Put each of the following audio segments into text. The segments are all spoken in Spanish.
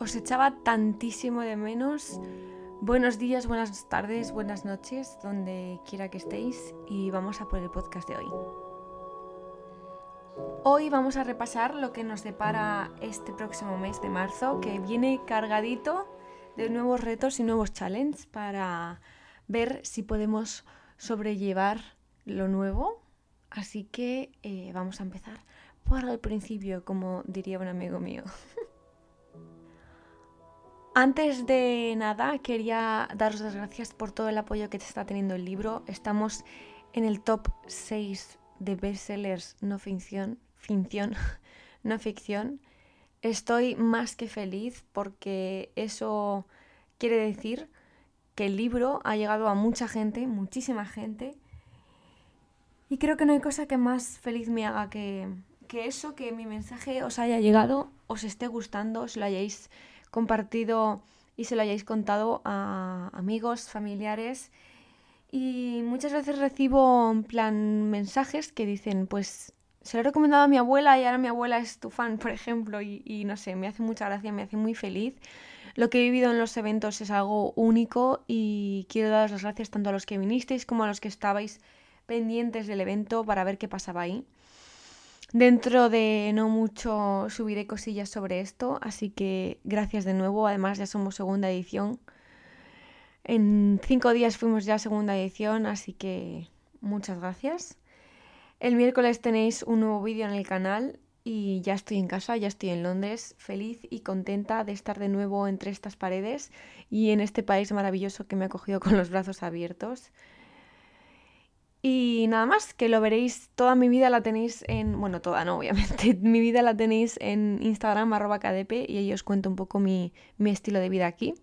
Os echaba tantísimo de menos. Buenos días, buenas tardes, buenas noches, donde quiera que estéis y vamos a por el podcast de hoy. Hoy vamos a repasar lo que nos depara este próximo mes de marzo, que viene cargadito de nuevos retos y nuevos challenges para ver si podemos sobrellevar lo nuevo. Así que eh, vamos a empezar por el principio, como diría un amigo mío. Antes de nada, quería daros las gracias por todo el apoyo que te está teniendo el libro. Estamos en el top 6 de bestsellers no ficción, ficción, no ficción. Estoy más que feliz porque eso quiere decir que el libro ha llegado a mucha gente, muchísima gente. Y creo que no hay cosa que más feliz me haga que, que eso, que mi mensaje os haya llegado, os esté gustando, os lo hayáis compartido y se lo hayáis contado a amigos, familiares. Y muchas veces recibo en plan mensajes que dicen, pues se lo he recomendado a mi abuela y ahora mi abuela es tu fan, por ejemplo, y, no sé, me hace mucha gracia, me hace muy feliz. Lo que he vivido en los eventos es algo único y quiero daros las gracias tanto a los que vinisteis como a los que estabais pendientes del evento para ver qué pasaba ahí. Dentro de no mucho subiré cosillas sobre esto, así que gracias de nuevo. Además ya somos segunda edición. En cinco días fuimos ya segunda edición, así que muchas gracias. El miércoles tenéis un nuevo vídeo en el canal y ya estoy en casa, ya estoy en Londres, feliz y contenta de estar de nuevo entre estas paredes y en este país maravilloso que me ha cogido con los brazos abiertos. Y nada más, que lo veréis, toda mi vida la tenéis en, bueno, toda no, obviamente, mi vida la tenéis en Instagram, arroba KDP, y ahí os cuento un poco mi, mi estilo de vida aquí.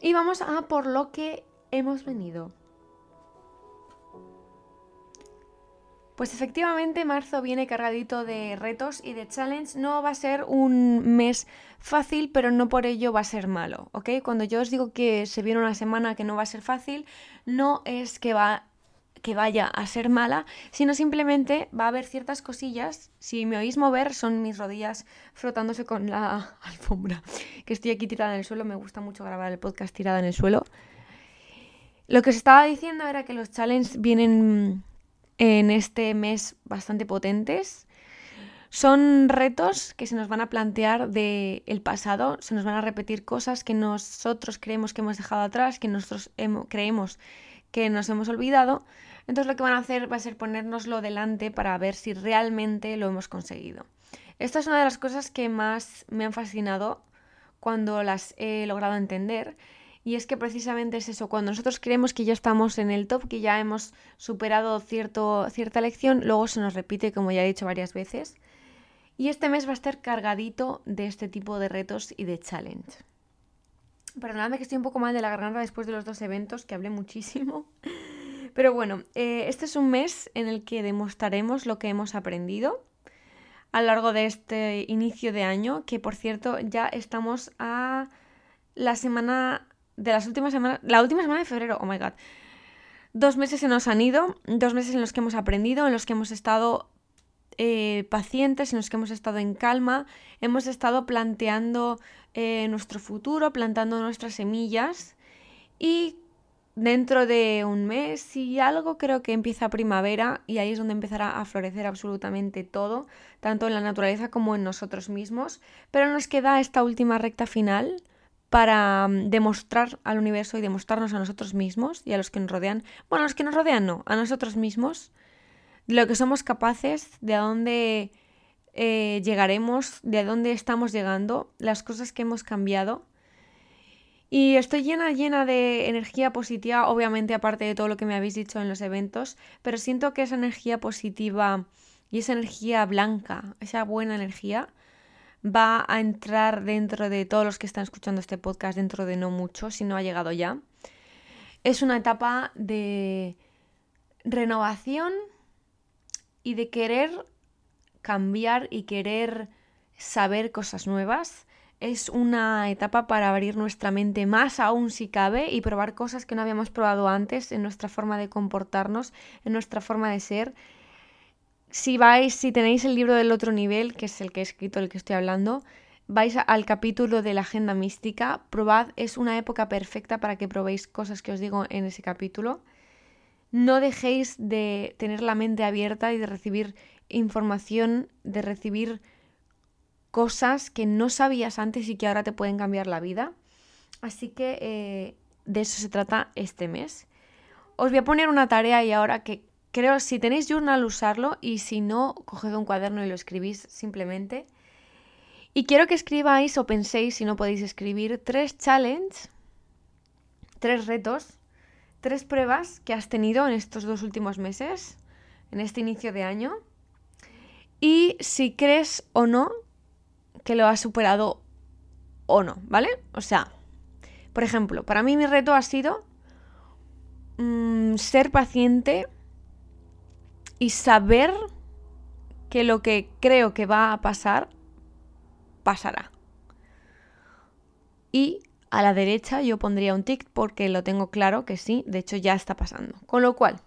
Y vamos a por lo que hemos venido. Pues efectivamente marzo viene cargadito de retos y de challenge. No va a ser un mes fácil, pero no por ello va a ser malo, ¿ok? Cuando yo os digo que se viene una semana que no va a ser fácil, no es que va que vaya a ser mala, sino simplemente va a haber ciertas cosillas. Si me oís mover, son mis rodillas frotándose con la alfombra, que estoy aquí tirada en el suelo. Me gusta mucho grabar el podcast tirada en el suelo. Lo que os estaba diciendo era que los challenges vienen en este mes bastante potentes. Son retos que se nos van a plantear del el pasado, se nos van a repetir cosas que nosotros creemos que hemos dejado atrás, que nosotros creemos que nos hemos olvidado, entonces lo que van a hacer va a ser ponérnoslo delante para ver si realmente lo hemos conseguido. Esta es una de las cosas que más me han fascinado cuando las he logrado entender. Y es que precisamente es eso, cuando nosotros creemos que ya estamos en el top, que ya hemos superado cierto, cierta lección, luego se nos repite, como ya he dicho varias veces. Y este mes va a estar cargadito de este tipo de retos y de challenge. Perdonadme que estoy un poco mal de la garganta después de los dos eventos, que hablé muchísimo. Pero bueno, eh, este es un mes en el que demostraremos lo que hemos aprendido a lo largo de este inicio de año, que por cierto ya estamos a la semana de las últimas semanas, la última semana de febrero, oh my god. Dos meses se nos han ido, dos meses en los que hemos aprendido, en los que hemos estado eh, pacientes, en los que hemos estado en calma, hemos estado planteando eh, nuestro futuro, plantando nuestras semillas y dentro de un mes y algo creo que empieza primavera y ahí es donde empezará a florecer absolutamente todo, tanto en la naturaleza como en nosotros mismos. Pero nos queda esta última recta final para mm, demostrar al universo y demostrarnos a nosotros mismos y a los que nos rodean, bueno, a los que nos rodean no, a nosotros mismos, lo que somos capaces, de a dónde eh, llegaremos, de dónde estamos llegando, las cosas que hemos cambiado y estoy llena, llena de energía positiva, obviamente aparte de todo lo que me habéis dicho en los eventos, pero siento que esa energía positiva y esa energía blanca, esa buena energía, va a entrar dentro de todos los que están escuchando este podcast dentro de no mucho, si no ha llegado ya. Es una etapa de renovación y de querer cambiar y querer saber cosas nuevas es una etapa para abrir nuestra mente más aún si cabe y probar cosas que no habíamos probado antes en nuestra forma de comportarnos, en nuestra forma de ser. Si vais, si tenéis el libro del otro nivel, que es el que he escrito, el que estoy hablando, vais al capítulo de la agenda mística, probad, es una época perfecta para que probéis cosas que os digo en ese capítulo. No dejéis de tener la mente abierta y de recibir información, de recibir cosas que no sabías antes y que ahora te pueden cambiar la vida. Así que eh, de eso se trata este mes. Os voy a poner una tarea y ahora que creo, si tenéis journal, usarlo y si no, coged un cuaderno y lo escribís simplemente. Y quiero que escribáis o penséis, si no podéis escribir, tres challenges, tres retos, tres pruebas que has tenido en estos dos últimos meses, en este inicio de año. Y si crees o no que lo has superado o no, ¿vale? O sea, por ejemplo, para mí mi reto ha sido mm, ser paciente y saber que lo que creo que va a pasar pasará. Y a la derecha yo pondría un tic porque lo tengo claro que sí, de hecho ya está pasando. Con lo cual,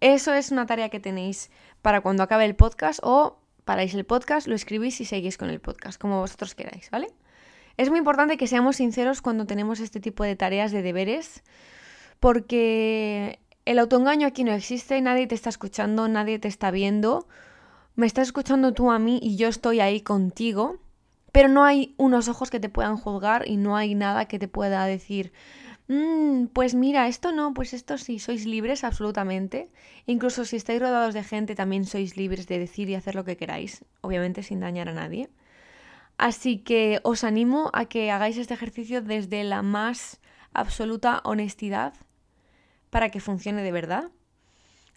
eso es una tarea que tenéis para cuando acabe el podcast o paráis el podcast, lo escribís y seguís con el podcast, como vosotros queráis, ¿vale? Es muy importante que seamos sinceros cuando tenemos este tipo de tareas, de deberes, porque el autoengaño aquí no existe, nadie te está escuchando, nadie te está viendo me estás escuchando tú a mí y yo estoy ahí contigo, pero no hay unos ojos que te puedan juzgar y no hay nada que te pueda decir, mm, pues mira, esto no, pues esto sí, sois libres absolutamente. Incluso si estáis rodeados de gente, también sois libres de decir y hacer lo que queráis, obviamente sin dañar a nadie. Así que os animo a que hagáis este ejercicio desde la más absoluta honestidad para que funcione de verdad.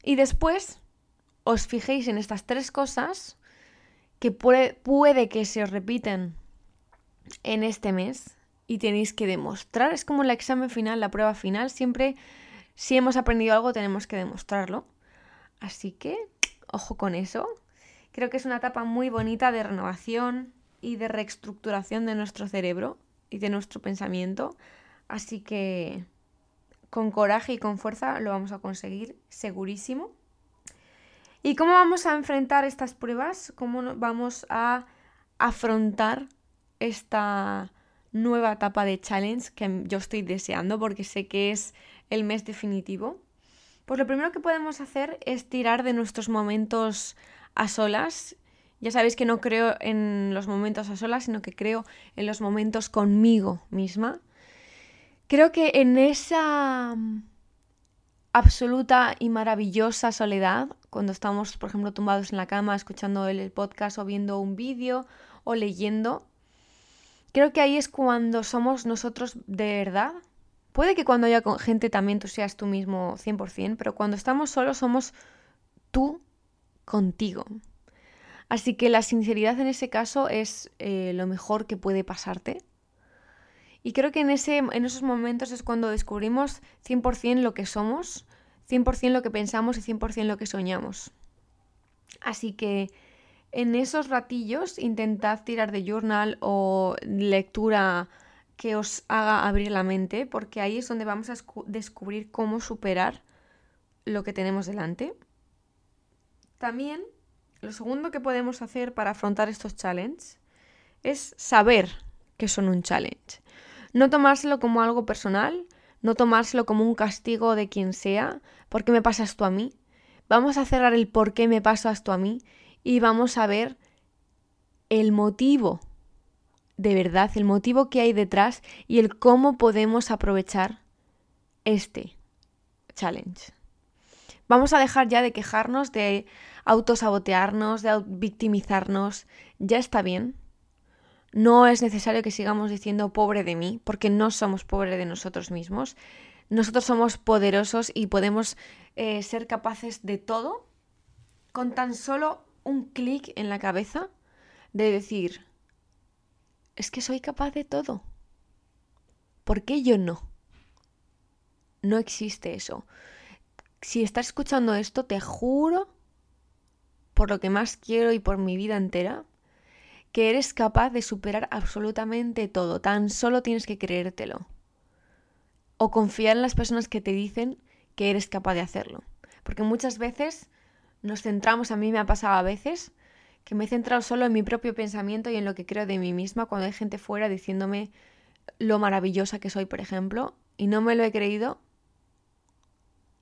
Y después os fijéis en estas tres cosas que puede que se os repiten en este mes y tenéis que demostrar. Es como el examen final, la prueba final. Siempre, si hemos aprendido algo, tenemos que demostrarlo. Así que, ojo con eso. Creo que es una etapa muy bonita de renovación y de reestructuración de nuestro cerebro y de nuestro pensamiento. Así que con coraje y con fuerza lo vamos a conseguir segurísimo. ¿Y cómo vamos a enfrentar estas pruebas? ¿Cómo vamos a afrontar esta nueva etapa de challenge que yo estoy deseando porque sé que es el mes definitivo? Pues lo primero que podemos hacer es tirar de nuestros momentos a solas. Ya sabéis que no creo en los momentos a solas, sino que creo en los momentos conmigo misma. Creo que en esa absoluta y maravillosa soledad, cuando estamos, por ejemplo, tumbados en la cama escuchando el podcast o viendo un vídeo o leyendo. Creo que ahí es cuando somos nosotros de verdad. Puede que cuando haya gente también tú seas tú mismo 100%, pero cuando estamos solos somos tú contigo. Así que la sinceridad en ese caso es eh, lo mejor que puede pasarte. Y creo que en, ese, en esos momentos es cuando descubrimos 100% lo que somos, 100% lo que pensamos y 100% lo que soñamos. Así que en esos ratillos intentad tirar de journal o lectura que os haga abrir la mente, porque ahí es donde vamos a descubrir cómo superar lo que tenemos delante. También, lo segundo que podemos hacer para afrontar estos challenges es saber que son un challenge. No tomárselo como algo personal, no tomárselo como un castigo de quien sea, ¿por qué me pasas tú a mí? Vamos a cerrar el por qué me pasas tú a mí y vamos a ver el motivo, de verdad, el motivo que hay detrás y el cómo podemos aprovechar este challenge. Vamos a dejar ya de quejarnos, de autosabotearnos, de victimizarnos. Ya está bien. No es necesario que sigamos diciendo pobre de mí, porque no somos pobres de nosotros mismos. Nosotros somos poderosos y podemos eh, ser capaces de todo con tan solo un clic en la cabeza de decir, es que soy capaz de todo. ¿Por qué yo no? No existe eso. Si estás escuchando esto, te juro, por lo que más quiero y por mi vida entera, que eres capaz de superar absolutamente todo, tan solo tienes que creértelo. O confiar en las personas que te dicen que eres capaz de hacerlo. Porque muchas veces nos centramos, a mí me ha pasado a veces, que me he centrado solo en mi propio pensamiento y en lo que creo de mí misma cuando hay gente fuera diciéndome lo maravillosa que soy, por ejemplo, y no me lo he creído.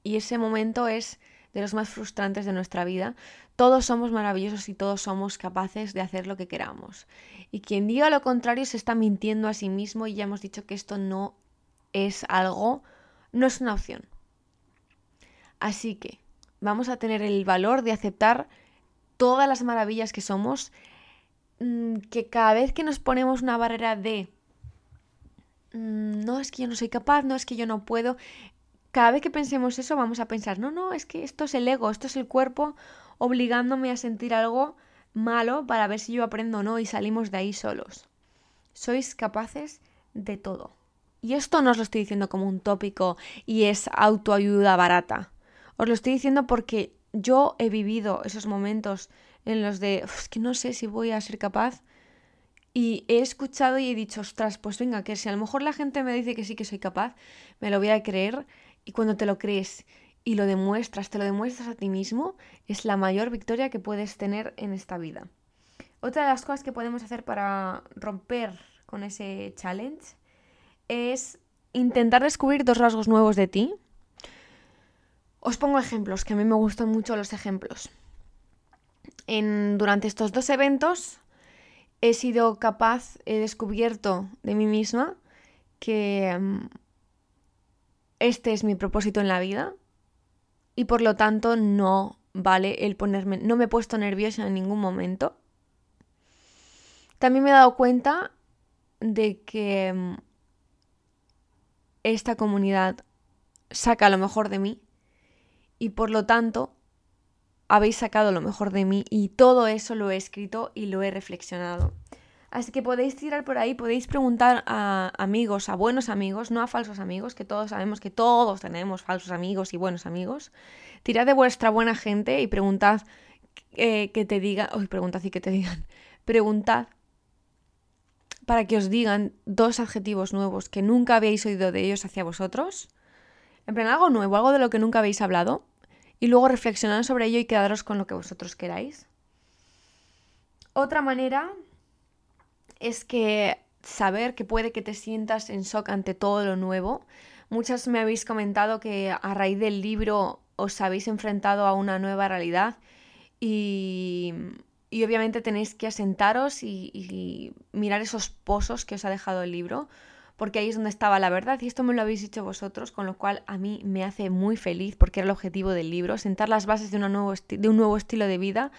Y ese momento es de los más frustrantes de nuestra vida. Todos somos maravillosos y todos somos capaces de hacer lo que queramos. Y quien diga lo contrario se está mintiendo a sí mismo y ya hemos dicho que esto no es algo, no es una opción. Así que vamos a tener el valor de aceptar todas las maravillas que somos, mm, que cada vez que nos ponemos una barrera de mm, no es que yo no soy capaz, no es que yo no puedo, cada vez que pensemos eso vamos a pensar, no, no, es que esto es el ego, esto es el cuerpo obligándome a sentir algo malo para ver si yo aprendo o no y salimos de ahí solos. Sois capaces de todo. Y esto no os lo estoy diciendo como un tópico y es autoayuda barata. Os lo estoy diciendo porque yo he vivido esos momentos en los de, que no sé si voy a ser capaz. Y he escuchado y he dicho, ostras, pues venga, que si a lo mejor la gente me dice que sí que soy capaz, me lo voy a creer. Y cuando te lo crees y lo demuestras, te lo demuestras a ti mismo, es la mayor victoria que puedes tener en esta vida. Otra de las cosas que podemos hacer para romper con ese challenge es intentar descubrir dos rasgos nuevos de ti. Os pongo ejemplos, que a mí me gustan mucho los ejemplos. En, durante estos dos eventos he sido capaz, he descubierto de mí misma que mm, este es mi propósito en la vida y por lo tanto no vale el ponerme, no me he puesto nerviosa en ningún momento. También me he dado cuenta de que mm, esta comunidad saca lo mejor de mí y por lo tanto habéis sacado lo mejor de mí y todo eso lo he escrito y lo he reflexionado. Así que podéis tirar por ahí, podéis preguntar a amigos, a buenos amigos, no a falsos amigos, que todos sabemos que todos tenemos falsos amigos y buenos amigos. Tirad de vuestra buena gente y preguntad eh, que te digan, uy, preguntad y que te digan, preguntad para que os digan dos adjetivos nuevos que nunca habéis oído de ellos hacia vosotros. En plan, algo nuevo, algo de lo que nunca habéis hablado. Y luego reflexionad sobre ello y quedaros con lo que vosotros queráis. Otra manera es que saber que puede que te sientas en shock ante todo lo nuevo. Muchas me habéis comentado que a raíz del libro os habéis enfrentado a una nueva realidad y y obviamente tenéis que asentaros y, mirar esos pozos que os ha dejado el libro, porque ahí es donde estaba la verdad. Y esto me lo habéis dicho vosotros, con lo cual a mí me hace muy feliz, porque era el objetivo del libro, sentar las bases de, nuevo de un nuevo estilo de vida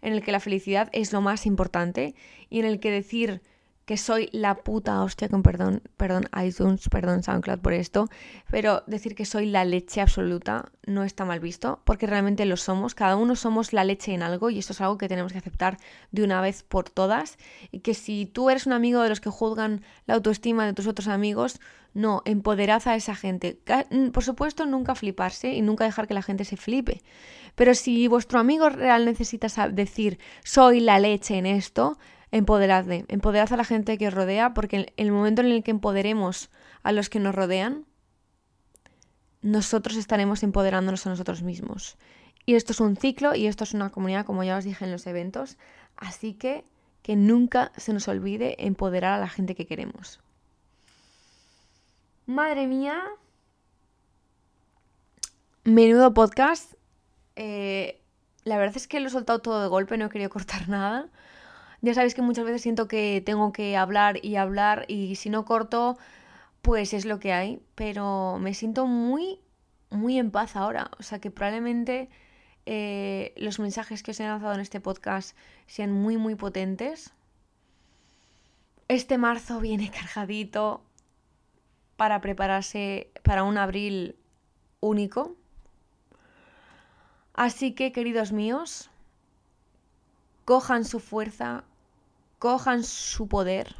en el que la felicidad es lo más importante y en el que decir que soy la puta hostia, con perdón, perdón iTunes, perdón SoundCloud por esto, pero decir que soy la leche absoluta no está mal visto, porque realmente lo somos, cada uno somos la leche en algo y esto es algo que tenemos que aceptar de una vez por todas y que si tú eres un amigo de los que juzgan la autoestima de tus otros amigos, no, empoderad a esa gente. Por supuesto, nunca fliparse y nunca dejar que la gente se flipe. Pero si vuestro amigo real necesita decir soy la leche en esto, empoderadle, empoderad a la gente que os rodea, porque el momento en el que empoderemos a los que nos rodean, nosotros estaremos empoderándonos a nosotros mismos. Y esto es un ciclo y esto es una comunidad, como ya os dije en los eventos, así que que nunca se nos olvide empoderar a la gente que queremos. Madre mía, menudo podcast. Eh, la verdad es que lo he soltado todo de golpe, no he querido cortar nada. Ya sabéis que muchas veces siento que tengo que hablar y hablar y si no corto, pues es lo que hay. Pero me siento muy, muy en paz ahora. O sea que probablemente eh, los mensajes que os he lanzado en este podcast sean muy, muy potentes. Este marzo viene cargadito para prepararse para un abril único. Así que, queridos míos, cojan su fuerza, cojan su poder,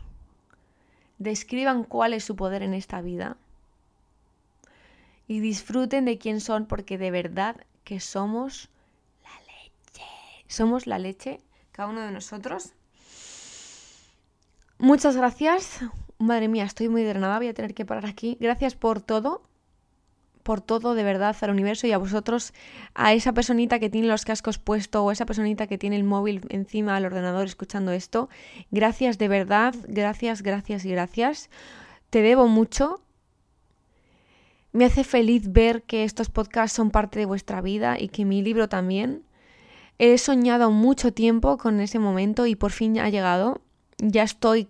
describan cuál es su poder en esta vida y disfruten de quién son porque de verdad que somos la leche. Somos la leche, cada uno de nosotros. Muchas gracias. Madre mía, estoy muy drenada, voy a tener que parar aquí. Gracias por todo, por todo, de verdad, al universo y a vosotros, a esa personita que tiene los cascos puestos o esa personita que tiene el móvil encima del ordenador escuchando esto. Gracias de verdad, gracias, gracias y gracias. Te debo mucho. Me hace feliz ver que estos podcasts son parte de vuestra vida y que mi libro también. He soñado mucho tiempo con ese momento y por fin ha llegado. Ya estoy,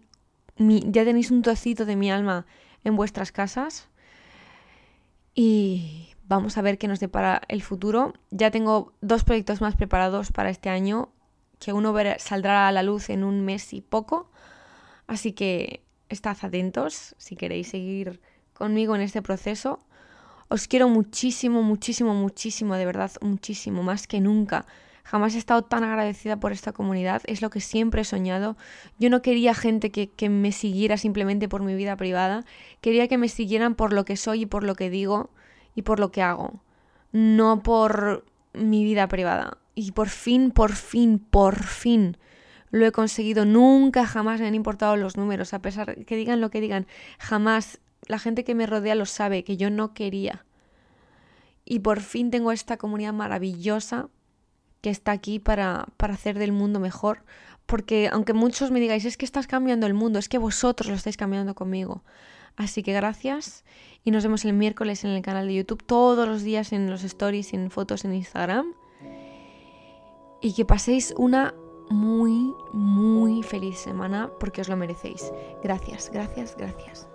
ya tenéis un trocito de mi alma en vuestras casas. Y vamos a ver qué nos depara el futuro. Ya tengo dos proyectos más preparados para este año, que uno saldrá a la luz en un mes y poco. Así que estad atentos si queréis seguir conmigo en este proceso. Os quiero muchísimo, muchísimo, muchísimo, de verdad, muchísimo, más que nunca. Jamás he estado tan agradecida por esta comunidad, es lo que siempre he soñado. Yo no quería gente que, me siguiera simplemente por mi vida privada, quería que me siguieran por lo que soy y por lo que digo y por lo que hago, no por mi vida privada. Y por fin, por fin, por fin lo he conseguido. Nunca, jamás me han importado los números, a pesar que digan lo que digan. Jamás la gente que me rodea lo sabe, que yo no quería. Y por fin tengo esta comunidad maravillosa que está aquí para, para hacer del mundo mejor. Porque aunque muchos me digáis, es que estás cambiando el mundo, es que vosotros lo estáis cambiando conmigo. Así que gracias y nos vemos el miércoles en el canal de YouTube, todos los días en los stories, en fotos en Instagram. Y que paséis una muy, muy feliz semana porque os lo merecéis. Gracias, gracias, gracias.